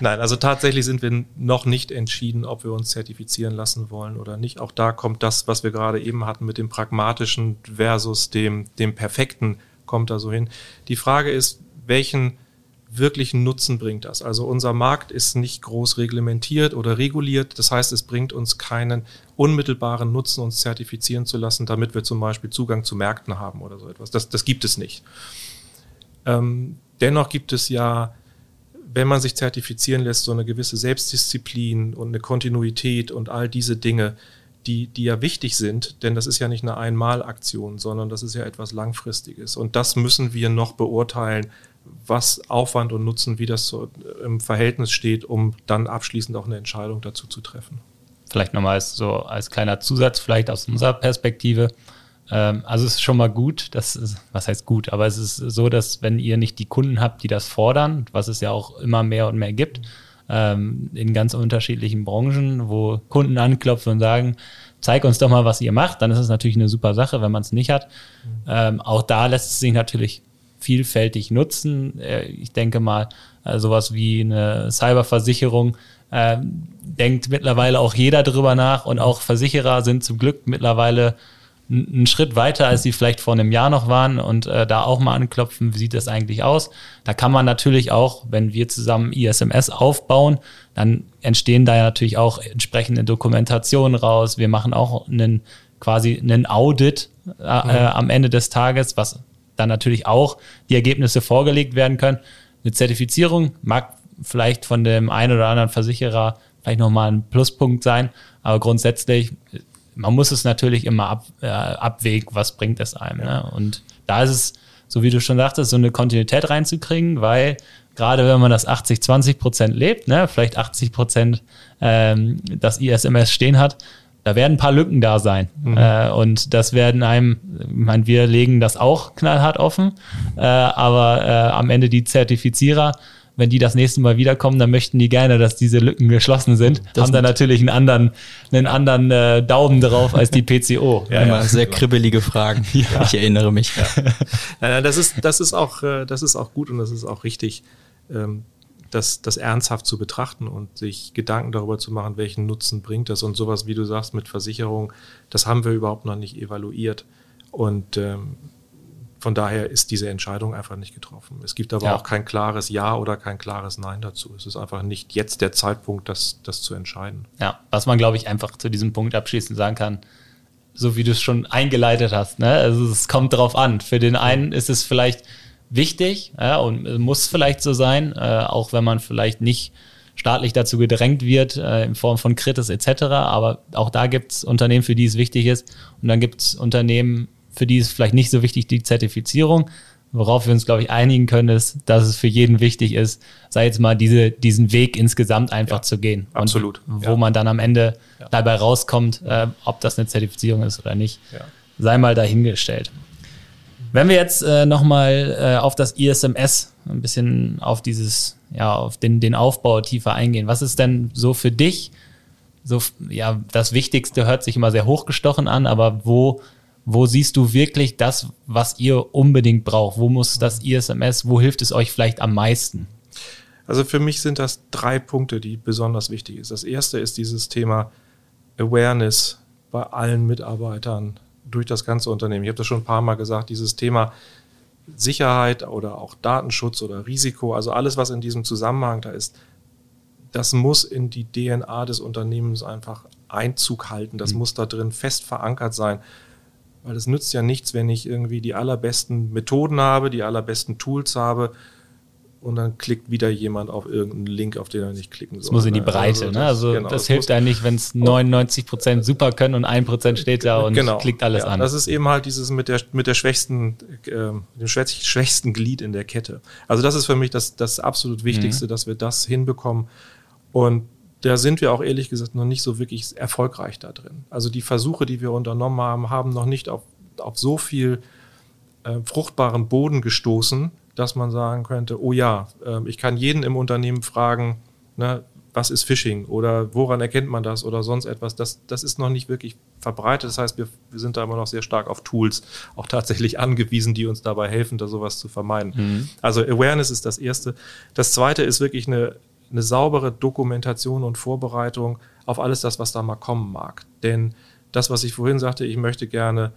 Nein, also tatsächlich sind wir noch nicht entschieden, ob wir uns zertifizieren lassen wollen oder nicht. Auch da kommt das, was wir gerade eben hatten mit dem pragmatischen versus dem, dem perfekten, kommt da so hin. Die Frage ist, welchen wirklichen Nutzen bringt das. Also unser Markt ist nicht groß reglementiert oder reguliert. Das heißt, es bringt uns keinen unmittelbaren Nutzen, uns zertifizieren zu lassen, damit wir zum Beispiel Zugang zu Märkten haben oder so etwas. Das, das gibt es nicht. Ähm, dennoch gibt es ja wenn man sich zertifizieren lässt, so eine gewisse Selbstdisziplin und eine Kontinuität und all diese Dinge, die, die ja wichtig sind, denn das ist ja nicht eine Einmalaktion, sondern das ist ja etwas Langfristiges. Und das müssen wir noch beurteilen, was Aufwand und Nutzen, wie das so im Verhältnis steht, um dann abschließend auch eine Entscheidung dazu zu treffen. Vielleicht nochmal als, so als kleiner Zusatz, vielleicht aus unserer Perspektive. Ähm, also es ist schon mal gut, das ist, was heißt gut, aber es ist so, dass wenn ihr nicht die Kunden habt, die das fordern, was es ja auch immer mehr und mehr gibt, ähm, in ganz unterschiedlichen Branchen, wo Kunden anklopfen und sagen, zeig uns doch mal, was ihr macht, dann ist es natürlich eine super Sache, wenn man es nicht hat. Ähm, auch da lässt es sich natürlich vielfältig nutzen. Äh, ich denke mal, äh, sowas wie eine Cyberversicherung äh, denkt mittlerweile auch jeder drüber nach und auch Versicherer sind zum Glück mittlerweile einen Schritt weiter, als sie vielleicht vor einem Jahr noch waren und äh, da auch mal anklopfen, wie sieht das eigentlich aus? Da kann man natürlich auch, wenn wir zusammen ISMS aufbauen, dann entstehen da ja natürlich auch entsprechende Dokumentationen raus. Wir machen auch einen quasi einen Audit äh, mhm. äh, am Ende des Tages, was dann natürlich auch die Ergebnisse vorgelegt werden können. Eine Zertifizierung mag vielleicht von dem einen oder anderen Versicherer vielleicht nochmal ein Pluspunkt sein, aber grundsätzlich man muss es natürlich immer ab, äh, abwägen, was bringt es einem. Ne? Und da ist es, so wie du schon sagtest, so eine Kontinuität reinzukriegen, weil gerade wenn man das 80, 20 Prozent lebt, ne, vielleicht 80 Prozent ähm, das ISMS stehen hat, da werden ein paar Lücken da sein. Mhm. Äh, und das werden einem, ich meine, wir legen das auch knallhart offen, äh, aber äh, am Ende die Zertifizierer wenn die das nächste Mal wiederkommen, dann möchten die gerne, dass diese Lücken geschlossen sind. Das haben dann natürlich einen anderen, einen anderen äh, Daumen drauf als die PCO. ja, Immer ja. sehr kribbelige Fragen. Ja. Ich erinnere mich. Ja. Nein, nein, das ist, das ist auch, äh, das ist auch gut und das ist auch richtig, ähm, das, das ernsthaft zu betrachten und sich Gedanken darüber zu machen, welchen Nutzen bringt das und sowas, wie du sagst, mit Versicherung, das haben wir überhaupt noch nicht evaluiert. Und ähm, von daher ist diese Entscheidung einfach nicht getroffen. Es gibt aber ja. auch kein klares Ja oder kein klares Nein dazu. Es ist einfach nicht jetzt der Zeitpunkt, das, das zu entscheiden. Ja, was man, glaube ich, einfach zu diesem Punkt abschließend sagen kann, so wie du es schon eingeleitet hast. Ne? Also es kommt darauf an. Für den einen ist es vielleicht wichtig ja, und muss vielleicht so sein, äh, auch wenn man vielleicht nicht staatlich dazu gedrängt wird, äh, in Form von Kritis etc. Aber auch da gibt es Unternehmen, für die es wichtig ist. Und dann gibt es Unternehmen, für die ist vielleicht nicht so wichtig die Zertifizierung. Worauf wir uns, glaube ich, einigen können, ist, dass es für jeden wichtig ist, sei jetzt mal diese, diesen Weg insgesamt einfach ja, zu gehen. Absolut. Und wo ja. man dann am Ende ja. dabei rauskommt, äh, ob das eine Zertifizierung ist oder nicht, sei mal dahingestellt. Wenn wir jetzt äh, nochmal äh, auf das ISMS ein bisschen auf dieses, ja, auf den, den Aufbau tiefer eingehen. Was ist denn so für dich so, ja, das Wichtigste hört sich immer sehr hochgestochen an, aber wo wo siehst du wirklich das, was ihr unbedingt braucht? Wo muss das ISMS, wo hilft es euch vielleicht am meisten? Also für mich sind das drei Punkte, die besonders wichtig sind. Das erste ist dieses Thema Awareness bei allen Mitarbeitern durch das ganze Unternehmen. Ich habe das schon ein paar Mal gesagt, dieses Thema Sicherheit oder auch Datenschutz oder Risiko, also alles, was in diesem Zusammenhang da ist, das muss in die DNA des Unternehmens einfach Einzug halten. Das mhm. muss da drin fest verankert sein. Weil es nützt ja nichts, wenn ich irgendwie die allerbesten Methoden habe, die allerbesten Tools habe und dann klickt wieder jemand auf irgendeinen Link, auf den er nicht klicken soll. Das muss in die ne? Breite, also das, ne? Also genau, das, das hilft einem nicht, wenn es 99 Prozent super können und ein Prozent steht da und genau, klickt alles ja, an. Das ist eben halt dieses mit der, mit der schwächsten, äh, dem schwächsten Glied in der Kette. Also das ist für mich das, das absolut Wichtigste, mhm. dass wir das hinbekommen. Und da sind wir auch ehrlich gesagt noch nicht so wirklich erfolgreich da drin. Also die Versuche, die wir unternommen haben, haben noch nicht auf, auf so viel äh, fruchtbaren Boden gestoßen, dass man sagen könnte, oh ja, äh, ich kann jeden im Unternehmen fragen, ne, was ist Phishing oder woran erkennt man das oder sonst etwas. Das, das ist noch nicht wirklich verbreitet. Das heißt, wir, wir sind da immer noch sehr stark auf Tools auch tatsächlich angewiesen, die uns dabei helfen, da sowas zu vermeiden. Mhm. Also Awareness ist das Erste. Das Zweite ist wirklich eine, eine saubere Dokumentation und Vorbereitung auf alles das, was da mal kommen mag. Denn das, was ich vorhin sagte, ich möchte gerne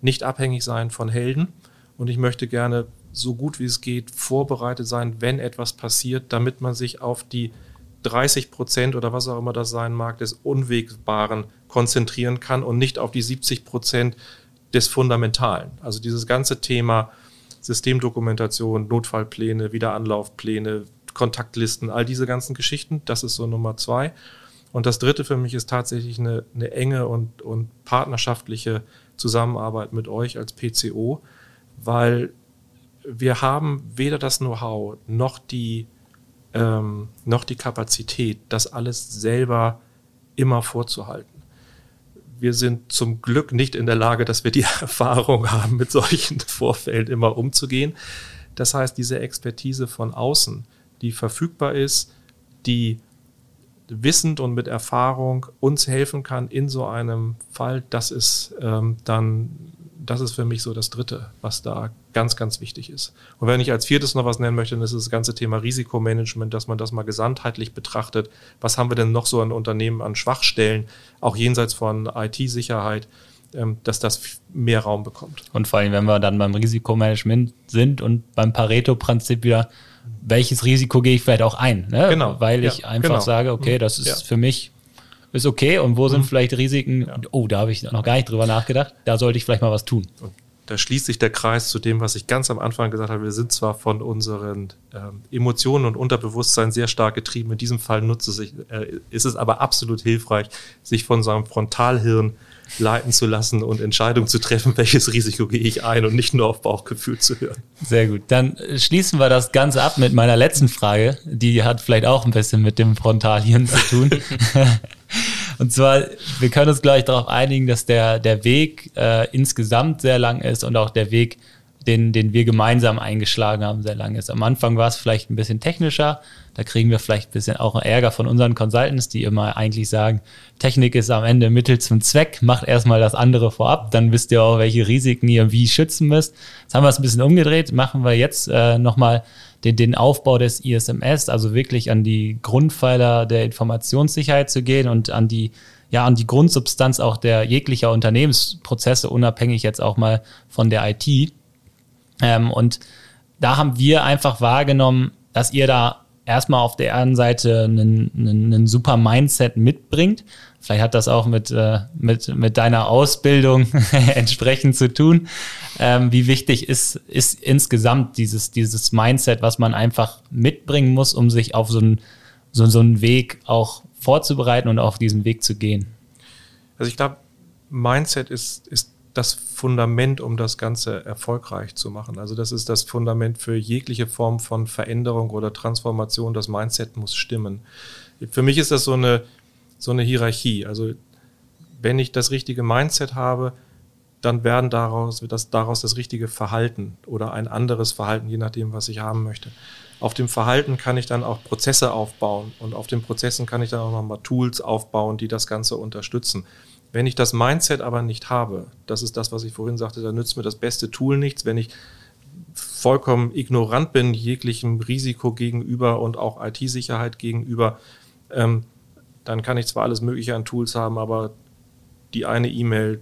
nicht abhängig sein von Helden und ich möchte gerne so gut wie es geht vorbereitet sein, wenn etwas passiert, damit man sich auf die 30 Prozent oder was auch immer das sein mag, des Unwegbaren konzentrieren kann und nicht auf die 70 Prozent des Fundamentalen. Also dieses ganze Thema Systemdokumentation, Notfallpläne, Wiederanlaufpläne, Kontaktlisten, all diese ganzen Geschichten. Das ist so Nummer zwei. Und das dritte für mich ist tatsächlich eine, eine enge und, und partnerschaftliche Zusammenarbeit mit euch als PCO, weil wir haben weder das Know-how noch die, ähm, noch die Kapazität, das alles selber immer vorzuhalten. Wir sind zum Glück nicht in der Lage, dass wir die Erfahrung haben, mit solchen Vorfällen immer umzugehen. Das heißt, diese Expertise von außen, die verfügbar ist, die wissend und mit Erfahrung uns helfen kann in so einem Fall, das ist ähm, dann, das ist für mich so das Dritte, was da ganz, ganz wichtig ist. Und wenn ich als viertes noch was nennen möchte, dann ist das ganze Thema Risikomanagement, dass man das mal gesamtheitlich betrachtet. Was haben wir denn noch so an Unternehmen an Schwachstellen, auch jenseits von IT-Sicherheit? Ähm, dass das mehr Raum bekommt. Und vor allem, wenn wir dann beim Risikomanagement sind und beim Pareto-Prinzip wieder welches Risiko gehe ich vielleicht auch ein, ne? genau. weil ich ja, einfach genau. sage, okay, das ist ja. für mich ist okay und wo sind mhm. vielleicht Risiken? Ja. Oh, da habe ich noch gar nicht drüber nachgedacht. Da sollte ich vielleicht mal was tun. Und da schließt sich der Kreis zu dem, was ich ganz am Anfang gesagt habe. Wir sind zwar von unseren ähm, Emotionen und Unterbewusstsein sehr stark getrieben. In diesem Fall nutze sich, äh, ist es aber absolut hilfreich, sich von seinem Frontalhirn leiten zu lassen und Entscheidungen zu treffen, welches Risiko gehe ich ein und nicht nur auf Bauchgefühl zu hören. Sehr gut. Dann schließen wir das Ganze ab mit meiner letzten Frage. Die hat vielleicht auch ein bisschen mit dem Frontalhirn zu tun. und zwar, wir können uns gleich darauf einigen, dass der, der Weg äh, insgesamt sehr lang ist und auch der Weg den, den wir gemeinsam eingeschlagen haben, sehr lange ist. Am Anfang war es vielleicht ein bisschen technischer. Da kriegen wir vielleicht ein bisschen auch Ärger von unseren Consultants, die immer eigentlich sagen, Technik ist am Ende Mittel zum Zweck, macht erstmal das andere vorab, dann wisst ihr auch, welche Risiken ihr wie schützen müsst. Jetzt haben wir es ein bisschen umgedreht, machen wir jetzt äh, nochmal den, den Aufbau des ISMS, also wirklich an die Grundpfeiler der Informationssicherheit zu gehen und an die ja, an die Grundsubstanz auch der jeglicher Unternehmensprozesse, unabhängig jetzt auch mal von der IT. Ähm, und da haben wir einfach wahrgenommen, dass ihr da erstmal auf der einen Seite einen, einen, einen super Mindset mitbringt. Vielleicht hat das auch mit, äh, mit, mit deiner Ausbildung entsprechend zu tun. Ähm, wie wichtig ist, ist insgesamt dieses, dieses Mindset, was man einfach mitbringen muss, um sich auf so einen, so, so einen Weg auch vorzubereiten und auf diesen Weg zu gehen? Also ich glaube, Mindset ist, ist das Fundament, um das Ganze erfolgreich zu machen. Also das ist das Fundament für jegliche Form von Veränderung oder Transformation. Das Mindset muss stimmen. Für mich ist das so eine, so eine Hierarchie. Also wenn ich das richtige Mindset habe, dann werden daraus, das daraus das richtige Verhalten oder ein anderes Verhalten, je nachdem, was ich haben möchte. Auf dem Verhalten kann ich dann auch Prozesse aufbauen und auf den Prozessen kann ich dann auch nochmal Tools aufbauen, die das Ganze unterstützen. Wenn ich das Mindset aber nicht habe, das ist das, was ich vorhin sagte, da nützt mir das beste Tool nichts. Wenn ich vollkommen ignorant bin, jeglichem Risiko gegenüber und auch IT-Sicherheit gegenüber, ähm, dann kann ich zwar alles Mögliche an Tools haben, aber die eine E-Mail,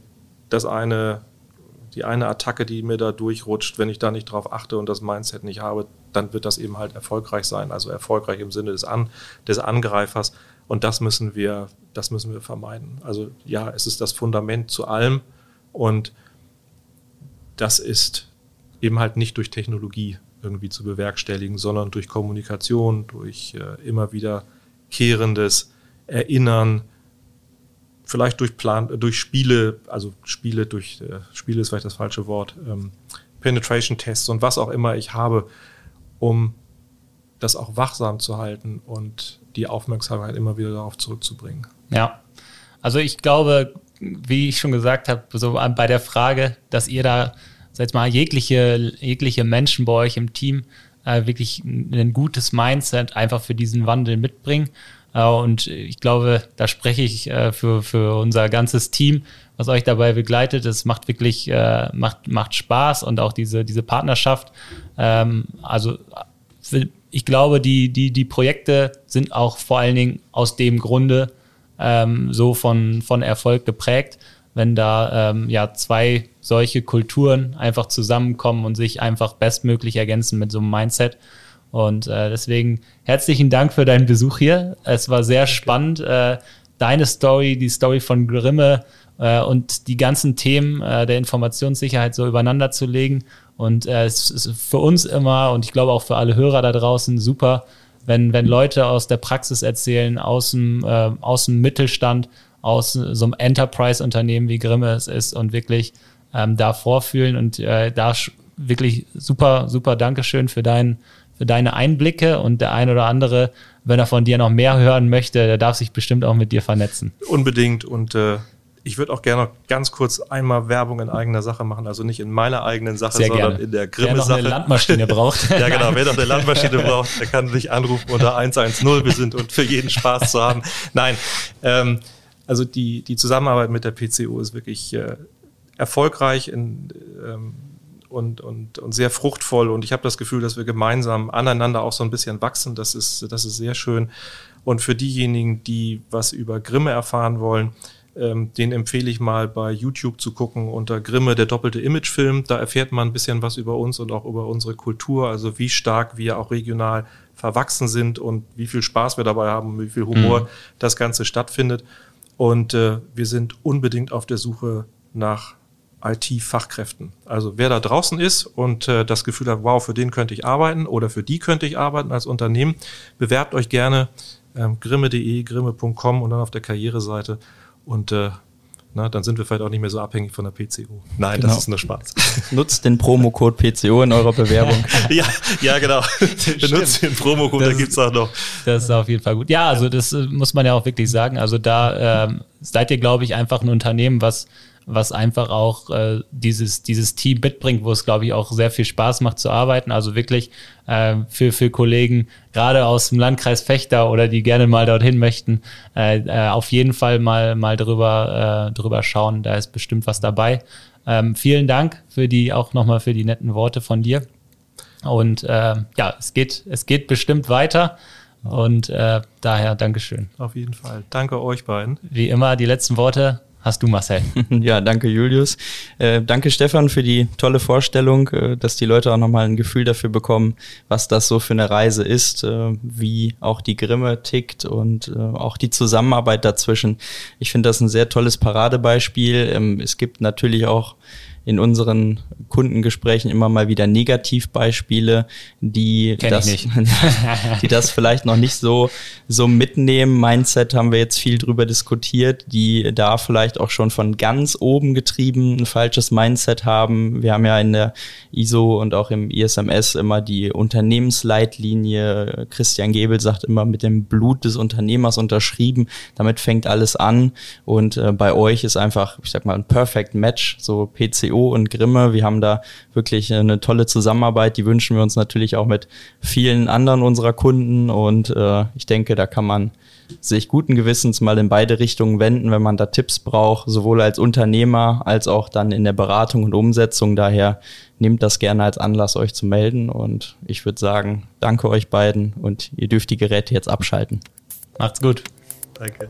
das eine, die eine Attacke, die mir da durchrutscht, wenn ich da nicht drauf achte und das Mindset nicht habe, dann wird das eben halt erfolgreich sein. Also erfolgreich im Sinne des, An des Angreifers. Und das müssen wir, das müssen wir vermeiden. Also ja, es ist das Fundament zu allem und das ist eben halt nicht durch Technologie irgendwie zu bewerkstelligen, sondern durch Kommunikation, durch äh, immer wieder kehrendes Erinnern, vielleicht durch Plan, durch Spiele, also Spiele durch äh, Spiele ist vielleicht das falsche Wort, ähm, Penetration Tests und was auch immer ich habe, um das auch wachsam zu halten und die Aufmerksamkeit immer wieder darauf zurückzubringen. Ja, also ich glaube, wie ich schon gesagt habe, so bei der Frage, dass ihr da, sag mal, jegliche, jegliche Menschen bei euch im Team äh, wirklich ein gutes Mindset einfach für diesen Wandel mitbringen. Äh, und ich glaube, da spreche ich äh, für, für unser ganzes Team, was euch dabei begleitet. Es macht wirklich, äh, macht, macht Spaß und auch diese, diese Partnerschaft. Ähm, also ich glaube, die, die, die Projekte sind auch vor allen Dingen aus dem Grunde ähm, so von, von Erfolg geprägt, wenn da ähm, ja zwei solche Kulturen einfach zusammenkommen und sich einfach bestmöglich ergänzen mit so einem Mindset. Und äh, deswegen herzlichen Dank für deinen Besuch hier. Es war sehr spannend, äh, deine Story, die Story von Grimme äh, und die ganzen Themen äh, der Informationssicherheit so übereinander zu legen und äh, es ist für uns immer und ich glaube auch für alle Hörer da draußen super, wenn, wenn Leute aus der Praxis erzählen, aus dem, äh, aus dem Mittelstand, aus so einem Enterprise-Unternehmen wie Grimme es ist und wirklich ähm, da vorfühlen. Und äh, da wirklich super, super Dankeschön für, dein, für deine Einblicke. Und der ein oder andere, wenn er von dir noch mehr hören möchte, der darf sich bestimmt auch mit dir vernetzen. Unbedingt. Und äh, ich würde auch gerne noch ganz kurz einmal Werbung in eigener Sache machen, also nicht in meiner eigenen Sache, Sehr sondern gerne. in der Grimme-Sache. Wer noch eine Landmaschine braucht. ja, genau. Wer noch eine Landmaschine braucht, der kann sich anrufen unter 110. Wir sind und für jeden Spaß zu haben. Nein, ähm, also die, die Zusammenarbeit mit der PCO ist wirklich äh, erfolgreich in, ähm, und, und, und sehr fruchtvoll. Und ich habe das Gefühl, dass wir gemeinsam aneinander auch so ein bisschen wachsen. Das ist, das ist sehr schön. Und für diejenigen, die was über Grimme erfahren wollen, ähm, den empfehle ich mal bei YouTube zu gucken unter Grimme, der doppelte Imagefilm. Da erfährt man ein bisschen was über uns und auch über unsere Kultur, also wie stark wir auch regional verwachsen sind und wie viel Spaß wir dabei haben, wie viel Humor mhm. das Ganze stattfindet. Und äh, wir sind unbedingt auf der Suche nach IT-Fachkräften. Also wer da draußen ist und äh, das Gefühl hat, wow, für den könnte ich arbeiten oder für die könnte ich arbeiten als Unternehmen, bewerbt euch gerne ähm, grimme.de, grimme.com und dann auf der Karriereseite und äh, na, dann sind wir vielleicht auch nicht mehr so abhängig von der PCO. Nein, genau. das ist nur Spaß. Nutzt den Promocode PCO in eurer Bewerbung. ja, ja, genau. Benutzt den Promocode, da gibt es auch noch. Das ist auf jeden Fall gut. Ja, also das äh, muss man ja auch wirklich sagen. Also da ähm, seid ihr, glaube ich, einfach ein Unternehmen, was was einfach auch äh, dieses, dieses Team mitbringt, wo es, glaube ich, auch sehr viel Spaß macht zu arbeiten. Also wirklich äh, für, für Kollegen, gerade aus dem Landkreis Fechter oder die gerne mal dorthin möchten, äh, äh, auf jeden Fall mal, mal drüber, äh, drüber schauen. Da ist bestimmt was dabei. Ähm, vielen Dank für die, auch nochmal für die netten Worte von dir. Und äh, ja, es geht, es geht bestimmt weiter. Und daher Dankeschön. Auf jeden Fall. Danke euch beiden. Wie immer, die letzten Worte hast du, Marcel. Ja, danke, Julius. Äh, danke, Stefan, für die tolle Vorstellung, äh, dass die Leute auch nochmal ein Gefühl dafür bekommen, was das so für eine Reise ist, äh, wie auch die Grimme tickt und äh, auch die Zusammenarbeit dazwischen. Ich finde das ein sehr tolles Paradebeispiel. Ähm, es gibt natürlich auch in unseren Kundengesprächen immer mal wieder Negativbeispiele, die das, die das vielleicht noch nicht so, so mitnehmen. Mindset haben wir jetzt viel drüber diskutiert, die da vielleicht auch schon von ganz oben getrieben ein falsches Mindset haben. Wir haben ja in der ISO und auch im ISMS immer die Unternehmensleitlinie. Christian Gebel sagt immer mit dem Blut des Unternehmers unterschrieben. Damit fängt alles an. Und äh, bei euch ist einfach, ich sag mal, ein Perfect Match, so PCO und Grimme. Wir haben da wirklich eine tolle Zusammenarbeit. Die wünschen wir uns natürlich auch mit vielen anderen unserer Kunden. Und äh, ich denke, da kann man sich guten Gewissens mal in beide Richtungen wenden, wenn man da Tipps braucht, sowohl als Unternehmer als auch dann in der Beratung und Umsetzung. Daher nehmt das gerne als Anlass, euch zu melden. Und ich würde sagen, danke euch beiden und ihr dürft die Geräte jetzt abschalten. Macht's gut. Danke.